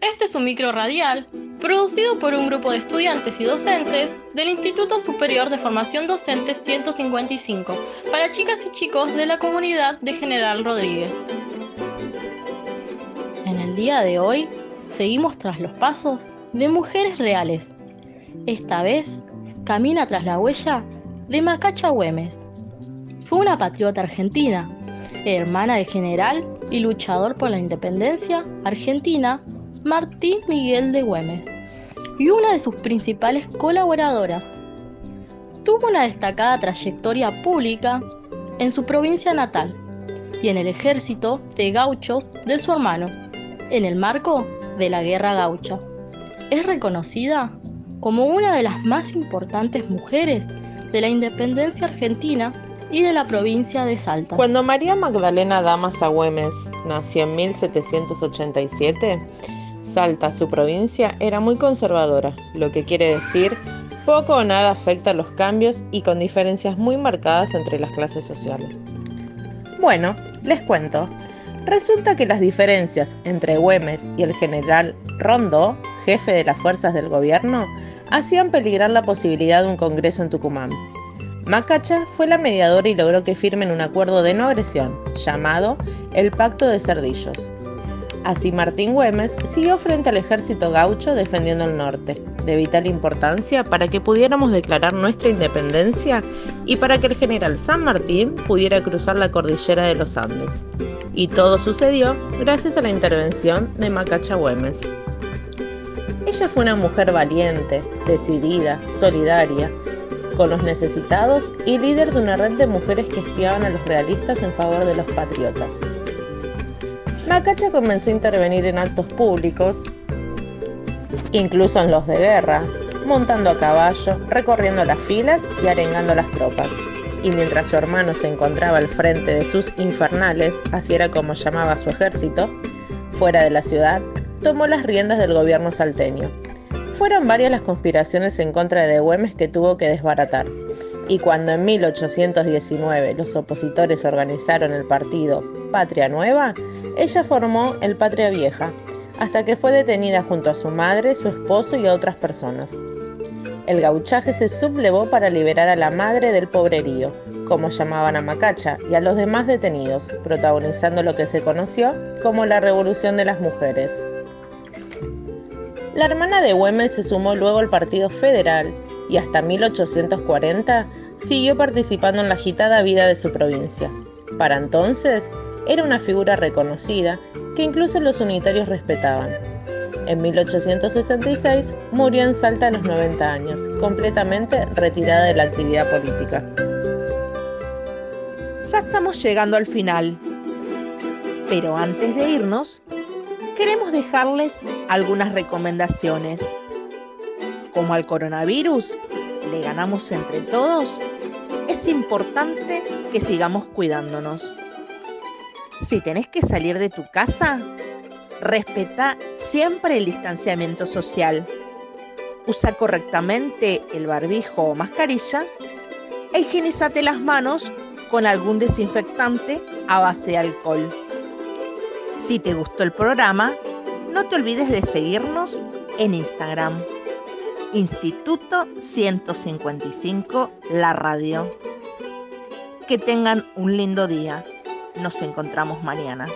Este es un micro radial producido por un grupo de estudiantes y docentes del Instituto Superior de Formación Docente 155 para chicas y chicos de la comunidad de General Rodríguez. En el día de hoy seguimos tras los pasos de mujeres reales. Esta vez camina tras la huella de Macacha Güemes. Fue una patriota argentina, hermana del general y luchador por la independencia argentina Martín Miguel de Güemes y una de sus principales colaboradoras. Tuvo una destacada trayectoria pública en su provincia natal y en el ejército de gauchos de su hermano, en el marco de la Guerra Gaucha. Es reconocida como una de las más importantes mujeres de la independencia argentina y de la provincia de Salta. Cuando María Magdalena Damas Agüemes nació en 1787, Salta, su provincia, era muy conservadora, lo que quiere decir poco o nada afecta a los cambios y con diferencias muy marcadas entre las clases sociales. Bueno, les cuento. Resulta que las diferencias entre Güemes y el general Rondo, jefe de las fuerzas del gobierno, hacían peligrar la posibilidad de un congreso en Tucumán. Macacha fue la mediadora y logró que firmen un acuerdo de no agresión, llamado el Pacto de Cerdillos. Así Martín Güemes siguió frente al ejército gaucho defendiendo el norte, de vital importancia para que pudiéramos declarar nuestra independencia y para que el general San Martín pudiera cruzar la cordillera de los Andes. Y todo sucedió gracias a la intervención de Macacha Güemes. Ella fue una mujer valiente, decidida, solidaria, con los necesitados y líder de una red de mujeres que espiaban a los realistas en favor de los patriotas. Macacha comenzó a intervenir en actos públicos, incluso en los de guerra, montando a caballo, recorriendo las filas y arengando las tropas. Y mientras su hermano se encontraba al frente de sus infernales, así era como llamaba su ejército, fuera de la ciudad, tomó las riendas del gobierno salteño. Fueron varias las conspiraciones en contra de Güemes que tuvo que desbaratar. Y cuando en 1819 los opositores organizaron el partido Patria Nueva, ella formó el Patria Vieja, hasta que fue detenida junto a su madre, su esposo y a otras personas. El gauchaje se sublevó para liberar a la madre del pobrerío, como llamaban a Macacha, y a los demás detenidos, protagonizando lo que se conoció como la Revolución de las Mujeres. La hermana de Güemes se sumó luego al Partido Federal y hasta 1840 siguió participando en la agitada vida de su provincia. Para entonces, era una figura reconocida que incluso los unitarios respetaban. En 1866 murió en Salta a los 90 años, completamente retirada de la actividad política. Ya estamos llegando al final, pero antes de irnos, queremos dejarles algunas recomendaciones. Como al coronavirus le ganamos entre todos, es importante que sigamos cuidándonos. Si tenés que salir de tu casa, respeta siempre el distanciamiento social. Usa correctamente el barbijo o mascarilla e higienizate las manos con algún desinfectante a base de alcohol. Si te gustó el programa, no te olvides de seguirnos en Instagram. Instituto 155 La Radio. Que tengan un lindo día. Nos encontramos mañana.